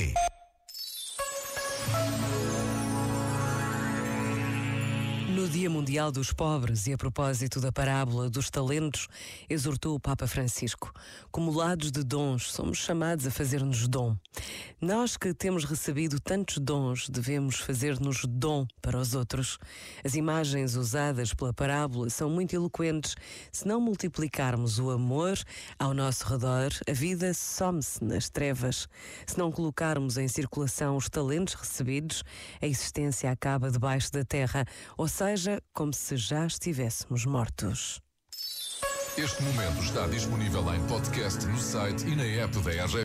été. No Dia Mundial dos Pobres e a propósito da parábola dos talentos, exortou o Papa Francisco: Cumulados de dons, somos chamados a fazer-nos dom. Nós que temos recebido tantos dons, devemos fazer-nos dom para os outros. As imagens usadas pela parábola são muito eloquentes. Se não multiplicarmos o amor ao nosso redor, a vida some-se nas trevas. Se não colocarmos em circulação os talentos recebidos, a existência acaba debaixo da terra, ou seja, como se já estivéssemos mortos. Este momento está disponível em podcast no site e na app da RGP.